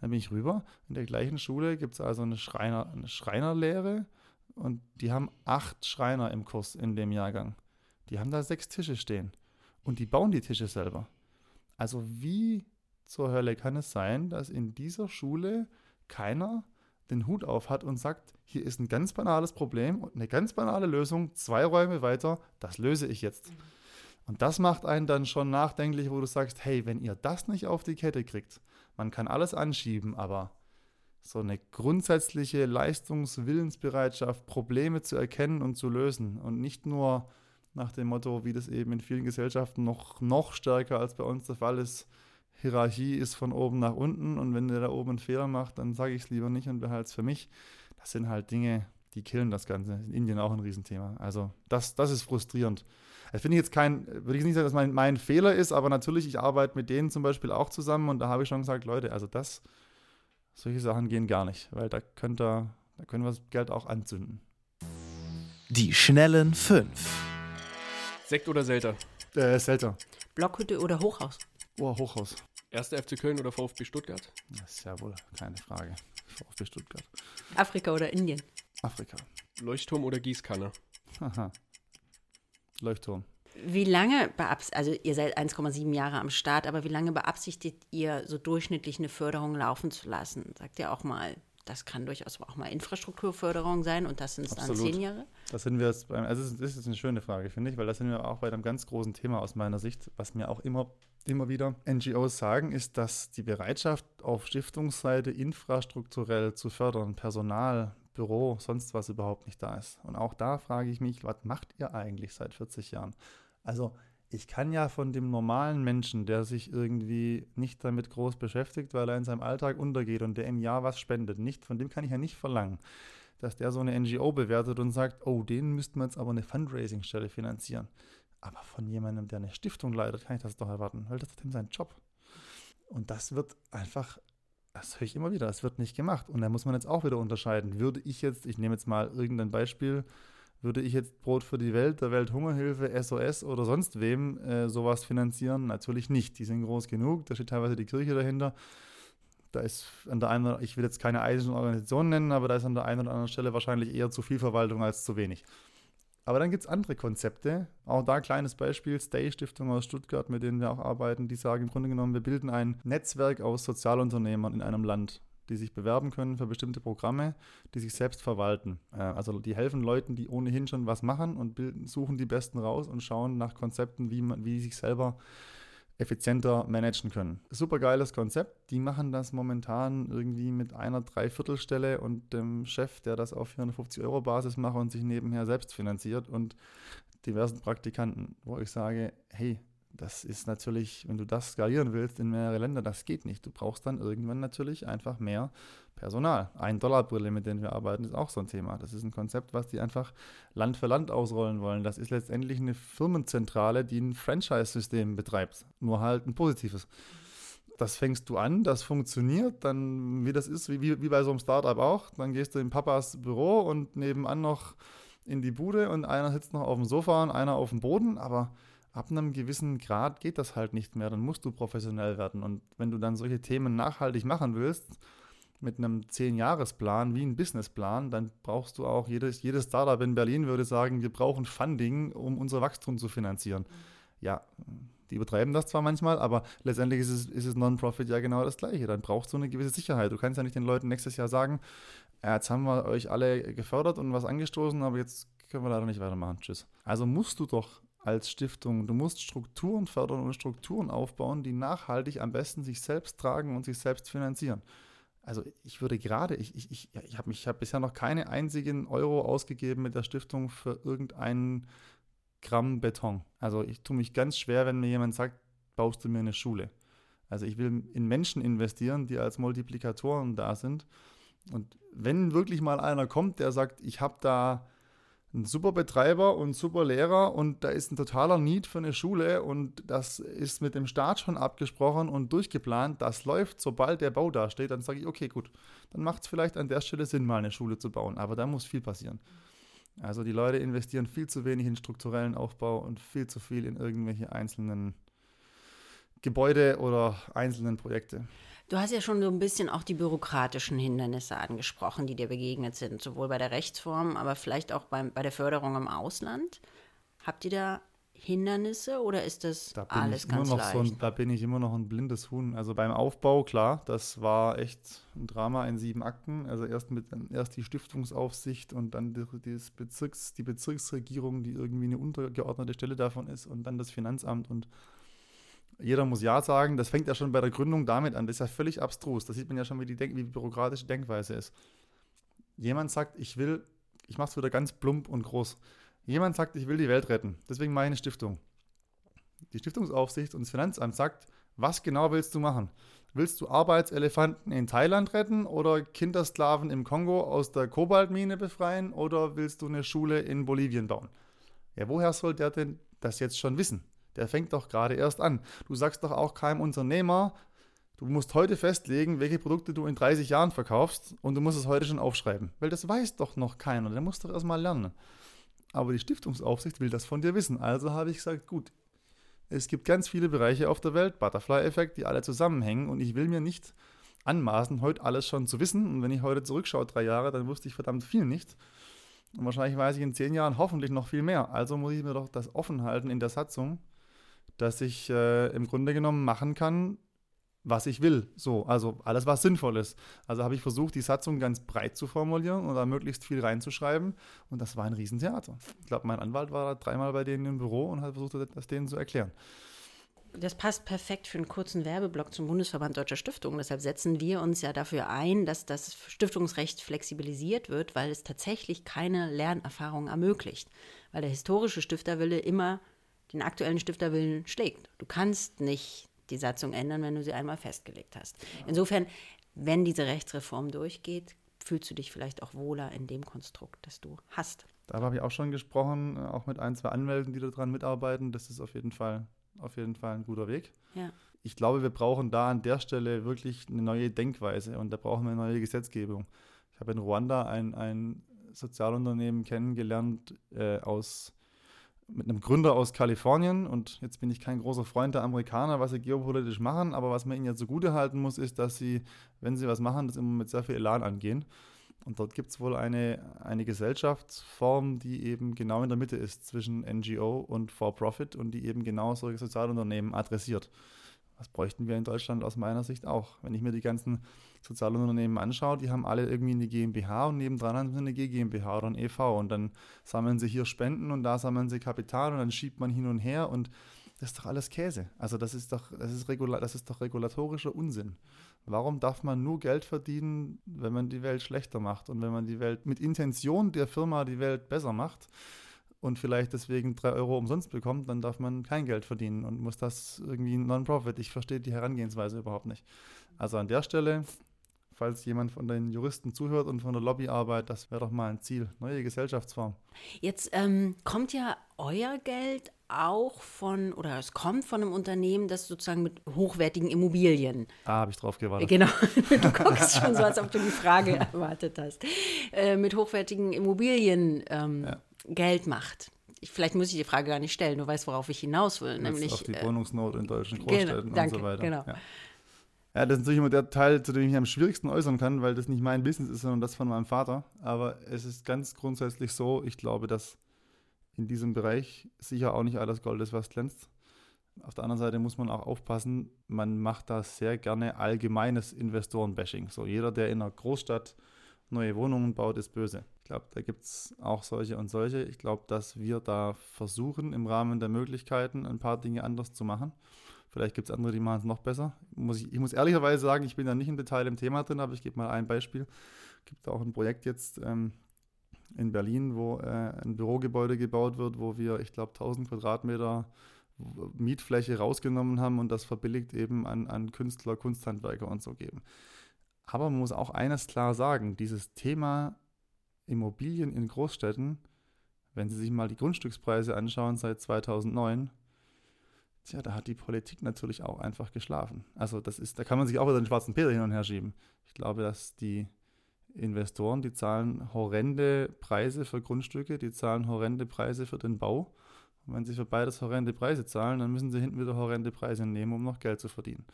Dann bin ich rüber. In der gleichen Schule gibt es also eine, Schreiner, eine Schreinerlehre und die haben acht Schreiner im Kurs in dem Jahrgang. Die haben da sechs Tische stehen und die bauen die Tische selber. Also wie zur Hölle kann es sein, dass in dieser Schule keiner den Hut auf hat und sagt, hier ist ein ganz banales Problem und eine ganz banale Lösung, zwei Räume weiter, das löse ich jetzt. Mhm. Und das macht einen dann schon nachdenklich, wo du sagst, hey, wenn ihr das nicht auf die Kette kriegt, man kann alles anschieben, aber so eine grundsätzliche Leistungswillensbereitschaft, Probleme zu erkennen und zu lösen und nicht nur nach dem Motto, wie das eben in vielen Gesellschaften noch, noch stärker als bei uns der Fall ist, Hierarchie ist von oben nach unten und wenn der da oben einen Fehler macht, dann sage ich es lieber nicht und behalte es für mich. Das sind halt Dinge, die killen das Ganze. In Indien auch ein Riesenthema. Also das, das ist frustrierend. Das finde ich jetzt kein, würde ich nicht sagen, dass mein, mein Fehler ist, aber natürlich, ich arbeite mit denen zum Beispiel auch zusammen und da habe ich schon gesagt, Leute, also das, solche Sachen gehen gar nicht, weil da könnt ihr, da können wir das Geld auch anzünden. Die schnellen fünf. Sekt oder Selter? Äh, Selter. Blockhütte oder Hochhaus? Oh, Hochhaus. Erster FC Köln oder VfB Stuttgart? Das ist ja wohl keine Frage. VfB Stuttgart. Afrika oder Indien? Afrika. Leuchtturm oder Gießkanne? Haha. Leuchtturm. Wie lange beabsichtigt, also ihr seid 1,7 Jahre am Start, aber wie lange beabsichtigt ihr so durchschnittlich eine Förderung laufen zu lassen? Sagt ihr auch mal Das kann durchaus auch mal Infrastrukturförderung sein und das sind dann zehn Jahre. Das sind wir jetzt beim, also das ist eine schöne Frage, finde ich, weil das sind wir auch bei einem ganz großen Thema aus meiner Sicht, was mir auch immer, immer wieder NGOs sagen, ist, dass die Bereitschaft auf Stiftungsseite infrastrukturell zu fördern, Personal, Büro, sonst was überhaupt nicht da ist. Und auch da frage ich mich, was macht ihr eigentlich seit 40 Jahren? Also ich kann ja von dem normalen Menschen, der sich irgendwie nicht damit groß beschäftigt, weil er in seinem Alltag untergeht und der im Jahr was spendet, nicht, von dem kann ich ja nicht verlangen, dass der so eine NGO bewertet und sagt, oh, den müssten wir jetzt aber eine Fundraising-Stelle finanzieren. Aber von jemandem, der eine Stiftung leitet, kann ich das doch erwarten, weil das ist ihm sein Job. Und das wird einfach, das höre ich immer wieder, das wird nicht gemacht. Und da muss man jetzt auch wieder unterscheiden. Würde ich jetzt, ich nehme jetzt mal irgendein Beispiel, würde ich jetzt Brot für die Welt, der Welthungerhilfe, SOS oder sonst wem äh, sowas finanzieren? Natürlich nicht. Die sind groß genug, da steht teilweise die Kirche dahinter. Da ist an der einen, ich will jetzt keine eisischen Organisation nennen, aber da ist an der einen oder anderen Stelle wahrscheinlich eher zu viel Verwaltung als zu wenig. Aber dann gibt es andere Konzepte. Auch da kleines Beispiel, Stay Stiftung aus Stuttgart, mit denen wir auch arbeiten, die sagen im Grunde genommen, wir bilden ein Netzwerk aus Sozialunternehmern in einem Land die sich bewerben können für bestimmte Programme, die sich selbst verwalten. Äh, also die helfen Leuten, die ohnehin schon was machen und bilden, suchen die Besten raus und schauen nach Konzepten, wie man, wie sich selber effizienter managen können. Super geiles Konzept. Die machen das momentan irgendwie mit einer Dreiviertelstelle und dem Chef, der das auf 450 Euro Basis macht und sich nebenher selbst finanziert und diversen Praktikanten, wo ich sage, hey, das ist natürlich, wenn du das skalieren willst in mehrere Länder, das geht nicht. Du brauchst dann irgendwann natürlich einfach mehr Personal. Ein Dollar Brille, mit denen wir arbeiten, ist auch so ein Thema. Das ist ein Konzept, was die einfach Land für Land ausrollen wollen. Das ist letztendlich eine Firmenzentrale, die ein Franchise-System betreibt. Nur halt ein positives. Das fängst du an, das funktioniert, dann, wie das ist, wie, wie bei so einem Startup auch, dann gehst du in Papas Büro und nebenan noch in die Bude und einer sitzt noch auf dem Sofa und einer auf dem Boden, aber ab einem gewissen Grad geht das halt nicht mehr. Dann musst du professionell werden. Und wenn du dann solche Themen nachhaltig machen willst, mit einem 10-Jahres-Plan wie ein Businessplan, dann brauchst du auch, jedes, jedes Startup in Berlin würde sagen, wir brauchen Funding, um unser Wachstum zu finanzieren. Ja, die übertreiben das zwar manchmal, aber letztendlich ist es, ist es Non-Profit ja genau das Gleiche. Dann brauchst du eine gewisse Sicherheit. Du kannst ja nicht den Leuten nächstes Jahr sagen, jetzt haben wir euch alle gefördert und was angestoßen, aber jetzt können wir leider nicht weitermachen. Tschüss. Also musst du doch als Stiftung. Du musst Strukturen fördern und Strukturen aufbauen, die nachhaltig am besten sich selbst tragen und sich selbst finanzieren. Also ich würde gerade, ich, ich, ich, ich habe hab bisher noch keine einzigen Euro ausgegeben mit der Stiftung für irgendeinen Gramm Beton. Also ich tue mich ganz schwer, wenn mir jemand sagt, baust du mir eine Schule. Also ich will in Menschen investieren, die als Multiplikatoren da sind. Und wenn wirklich mal einer kommt, der sagt, ich habe da ein super Betreiber und super Lehrer und da ist ein totaler Need für eine Schule und das ist mit dem Staat schon abgesprochen und durchgeplant. Das läuft, sobald der Bau da steht, dann sage ich, okay, gut, dann macht es vielleicht an der Stelle Sinn, mal eine Schule zu bauen, aber da muss viel passieren. Also die Leute investieren viel zu wenig in strukturellen Aufbau und viel zu viel in irgendwelche einzelnen Gebäude oder einzelnen Projekte. Du hast ja schon so ein bisschen auch die bürokratischen Hindernisse angesprochen, die dir begegnet sind, sowohl bei der Rechtsform, aber vielleicht auch beim, bei der Förderung im Ausland. Habt ihr da Hindernisse oder ist das da alles ganz leicht? So ein, da bin ich immer noch ein blindes Huhn. Also beim Aufbau, klar, das war echt ein Drama in sieben Akten. Also erst, mit, erst die Stiftungsaufsicht und dann die, Bezirks, die Bezirksregierung, die irgendwie eine untergeordnete Stelle davon ist und dann das Finanzamt und jeder muss Ja sagen. Das fängt ja schon bei der Gründung damit an. Das ist ja völlig abstrus. Da sieht man ja schon, wie die, Denk wie die bürokratische Denkweise ist. Jemand sagt, ich will, ich mache es wieder ganz plump und groß. Jemand sagt, ich will die Welt retten. Deswegen mache ich eine Stiftung. Die Stiftungsaufsicht und das Finanzamt sagt, was genau willst du machen? Willst du Arbeitselefanten in Thailand retten oder Kindersklaven im Kongo aus der Kobaltmine befreien oder willst du eine Schule in Bolivien bauen? Ja, woher soll der denn das jetzt schon wissen? Der fängt doch gerade erst an. Du sagst doch auch keinem Unternehmer, du musst heute festlegen, welche Produkte du in 30 Jahren verkaufst und du musst es heute schon aufschreiben. Weil das weiß doch noch keiner, der muss doch erstmal lernen. Aber die Stiftungsaufsicht will das von dir wissen. Also habe ich gesagt, gut, es gibt ganz viele Bereiche auf der Welt, Butterfly-Effekt, die alle zusammenhängen und ich will mir nicht anmaßen, heute alles schon zu wissen. Und wenn ich heute zurückschaue, drei Jahre, dann wusste ich verdammt viel nicht. Und wahrscheinlich weiß ich in zehn Jahren hoffentlich noch viel mehr. Also muss ich mir doch das offen halten in der Satzung, dass ich äh, im Grunde genommen machen kann, was ich will. So, also alles, was sinnvoll ist. Also habe ich versucht, die Satzung ganz breit zu formulieren und da möglichst viel reinzuschreiben. Und das war ein Riesentheater. Ich glaube, mein Anwalt war dreimal bei denen im Büro und hat versucht, das denen zu erklären. Das passt perfekt für einen kurzen Werbeblock zum Bundesverband Deutscher Stiftungen. Deshalb setzen wir uns ja dafür ein, dass das Stiftungsrecht flexibilisiert wird, weil es tatsächlich keine Lernerfahrung ermöglicht. Weil der historische Stifterwille immer den aktuellen Stifterwillen schlägt. Du kannst nicht die Satzung ändern, wenn du sie einmal festgelegt hast. Insofern, wenn diese Rechtsreform durchgeht, fühlst du dich vielleicht auch wohler in dem Konstrukt, das du hast. Da habe ich auch schon gesprochen, äh, auch mit ein, zwei Anwälten, die daran mitarbeiten. Das ist auf jeden Fall, auf jeden Fall ein guter Weg. Ja. Ich glaube, wir brauchen da an der Stelle wirklich eine neue Denkweise und da brauchen wir eine neue Gesetzgebung. Ich habe in Ruanda ein, ein Sozialunternehmen kennengelernt äh, aus mit einem Gründer aus Kalifornien und jetzt bin ich kein großer Freund der Amerikaner, was sie geopolitisch machen, aber was man ihnen ja zugute halten muss, ist, dass sie, wenn sie was machen, das immer mit sehr viel Elan angehen. Und dort gibt es wohl eine, eine Gesellschaftsform, die eben genau in der Mitte ist zwischen NGO und For-Profit und die eben genau solche Sozialunternehmen adressiert. Das bräuchten wir in Deutschland aus meiner Sicht auch. Wenn ich mir die ganzen Sozialunternehmen anschaue, die haben alle irgendwie eine GmbH und nebendran haben sie eine GmbH oder ein EV und dann sammeln sie hier Spenden und da sammeln sie Kapital und dann schiebt man hin und her und das ist doch alles Käse. Also das ist doch, das ist, regula das ist doch regulatorischer Unsinn. Warum darf man nur Geld verdienen, wenn man die Welt schlechter macht und wenn man die Welt mit Intention der Firma die Welt besser macht? Und vielleicht deswegen drei Euro umsonst bekommt, dann darf man kein Geld verdienen und muss das irgendwie Non-Profit. Ich verstehe die Herangehensweise überhaupt nicht. Also an der Stelle, falls jemand von den Juristen zuhört und von der Lobbyarbeit, das wäre doch mal ein Ziel. Neue Gesellschaftsform. Jetzt ähm, kommt ja euer Geld auch von, oder es kommt von einem Unternehmen, das sozusagen mit hochwertigen Immobilien. Ah, habe ich drauf gewartet. Genau, du guckst schon so, als ob du die Frage erwartet hast. Äh, mit hochwertigen Immobilien ähm, ja. Geld macht. Vielleicht muss ich die Frage gar nicht stellen, du weißt, worauf ich hinaus will. nämlich auf die äh, Wohnungsnot in deutschen genau, Großstädten genau, danke, und so weiter. Genau. Ja. ja. das ist natürlich immer der Teil, zu dem ich mich am schwierigsten äußern kann, weil das nicht mein Business ist, sondern das von meinem Vater. Aber es ist ganz grundsätzlich so, ich glaube, dass in diesem Bereich sicher auch nicht alles Gold ist, was glänzt. Auf der anderen Seite muss man auch aufpassen, man macht da sehr gerne allgemeines Investorenbashing. So jeder, der in einer Großstadt neue Wohnungen baut, ist böse glaube, da gibt es auch solche und solche. Ich glaube, dass wir da versuchen, im Rahmen der Möglichkeiten ein paar Dinge anders zu machen. Vielleicht gibt es andere, die machen es noch besser. Muss ich, ich, muss ehrlicherweise sagen, ich bin da nicht im Detail im Thema drin, aber ich gebe mal ein Beispiel. Es gibt auch ein Projekt jetzt ähm, in Berlin, wo äh, ein Bürogebäude gebaut wird, wo wir, ich glaube, 1000 Quadratmeter Mietfläche rausgenommen haben und das verbilligt eben an, an Künstler, Kunsthandwerker und so geben. Aber man muss auch eines klar sagen, dieses Thema Immobilien in Großstädten, wenn Sie sich mal die Grundstückspreise anschauen seit 2009, tja, da hat die Politik natürlich auch einfach geschlafen. Also das ist, da kann man sich auch wieder den schwarzen Peter hin und her schieben. Ich glaube, dass die Investoren, die zahlen horrende Preise für Grundstücke, die zahlen horrende Preise für den Bau. Und wenn sie für beides horrende Preise zahlen, dann müssen sie hinten wieder horrende Preise nehmen, um noch Geld zu verdienen.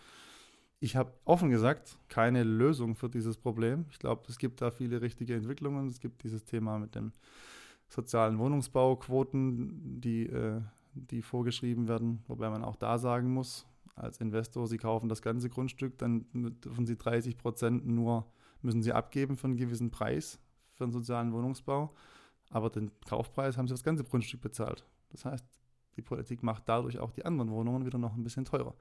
Ich habe offen gesagt keine Lösung für dieses Problem. Ich glaube, es gibt da viele richtige Entwicklungen. Es gibt dieses Thema mit dem sozialen Wohnungsbauquoten, die, äh, die vorgeschrieben werden, wobei man auch da sagen muss, als Investor, Sie kaufen das ganze Grundstück, dann dürfen Sie 30 Prozent nur, müssen Sie abgeben für einen gewissen Preis für einen sozialen Wohnungsbau. Aber den Kaufpreis haben Sie das ganze Grundstück bezahlt. Das heißt, die Politik macht dadurch auch die anderen Wohnungen wieder noch ein bisschen teurer.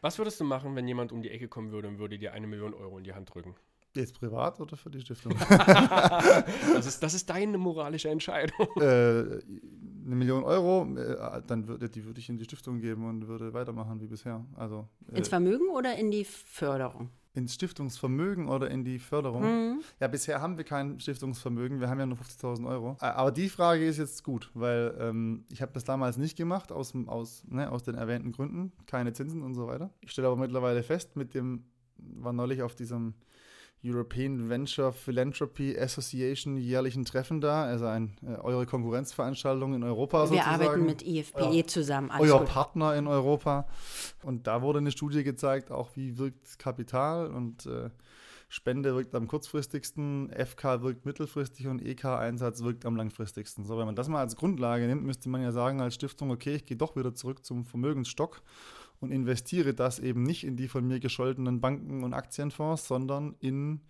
Was würdest du machen, wenn jemand um die Ecke kommen würde und würde dir eine Million Euro in die Hand drücken? Jetzt privat oder für die Stiftung? das, ist, das ist deine moralische Entscheidung. Äh, eine Million Euro, äh, dann würde die würde ich in die Stiftung geben und würde weitermachen wie bisher. Also, äh, Ins Vermögen oder in die Förderung? Ins Stiftungsvermögen oder in die Förderung? Mhm. Ja, bisher haben wir kein Stiftungsvermögen, wir haben ja nur 50.000 Euro. Aber die Frage ist jetzt gut, weil ähm, ich habe das damals nicht gemacht, aus, aus, ne, aus den erwähnten Gründen, keine Zinsen und so weiter. Ich stelle aber mittlerweile fest, mit dem, war neulich auf diesem European Venture Philanthropy Association jährlichen Treffen da, also ein, äh, eure Konkurrenzveranstaltung in Europa Wir sozusagen. arbeiten mit IFPE euer, zusammen. euer gut. Partner in Europa. Und da wurde eine Studie gezeigt, auch wie wirkt Kapital und äh, Spende wirkt am kurzfristigsten, FK wirkt mittelfristig und EK-Einsatz wirkt am langfristigsten. So, wenn man das mal als Grundlage nimmt, müsste man ja sagen als Stiftung, okay, ich gehe doch wieder zurück zum Vermögensstock und investiere das eben nicht in die von mir gescholtenen Banken und Aktienfonds, sondern in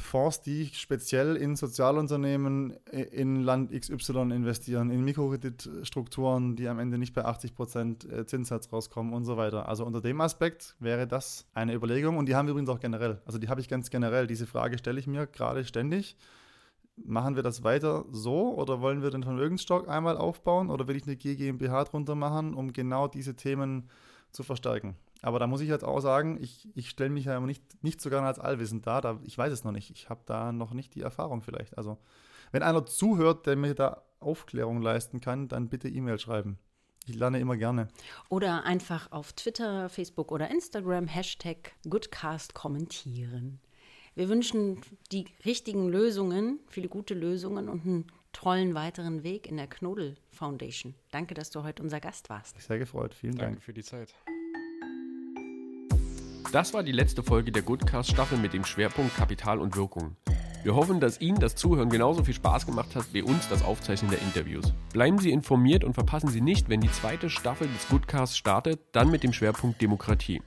Fonds, die speziell in Sozialunternehmen in Land XY investieren, in Mikrokreditstrukturen, die am Ende nicht bei 80 Prozent äh, Zinssatz rauskommen und so weiter. Also unter dem Aspekt wäre das eine Überlegung und die haben wir übrigens auch generell. Also die habe ich ganz generell. Diese Frage stelle ich mir gerade ständig. Machen wir das weiter so oder wollen wir den Vermögensstock einmal aufbauen oder will ich eine GmbH drunter machen, um genau diese Themen zu verstärken? Aber da muss ich jetzt auch sagen, ich, ich stelle mich ja nicht, nicht so gerne als allwissend dar. Da, ich weiß es noch nicht. Ich habe da noch nicht die Erfahrung vielleicht. Also, wenn einer zuhört, der mir da Aufklärung leisten kann, dann bitte E-Mail schreiben. Ich lerne immer gerne. Oder einfach auf Twitter, Facebook oder Instagram Hashtag Goodcast kommentieren. Wir wünschen die richtigen Lösungen, viele gute Lösungen und einen tollen weiteren Weg in der Knodel Foundation. Danke, dass du heute unser Gast warst. Sehr gefreut. Vielen Danke Dank. für die Zeit. Das war die letzte Folge der Goodcast-Staffel mit dem Schwerpunkt Kapital und Wirkung. Wir hoffen, dass Ihnen das Zuhören genauso viel Spaß gemacht hat wie uns das Aufzeichnen der Interviews. Bleiben Sie informiert und verpassen Sie nicht, wenn die zweite Staffel des Goodcasts startet, dann mit dem Schwerpunkt Demokratie.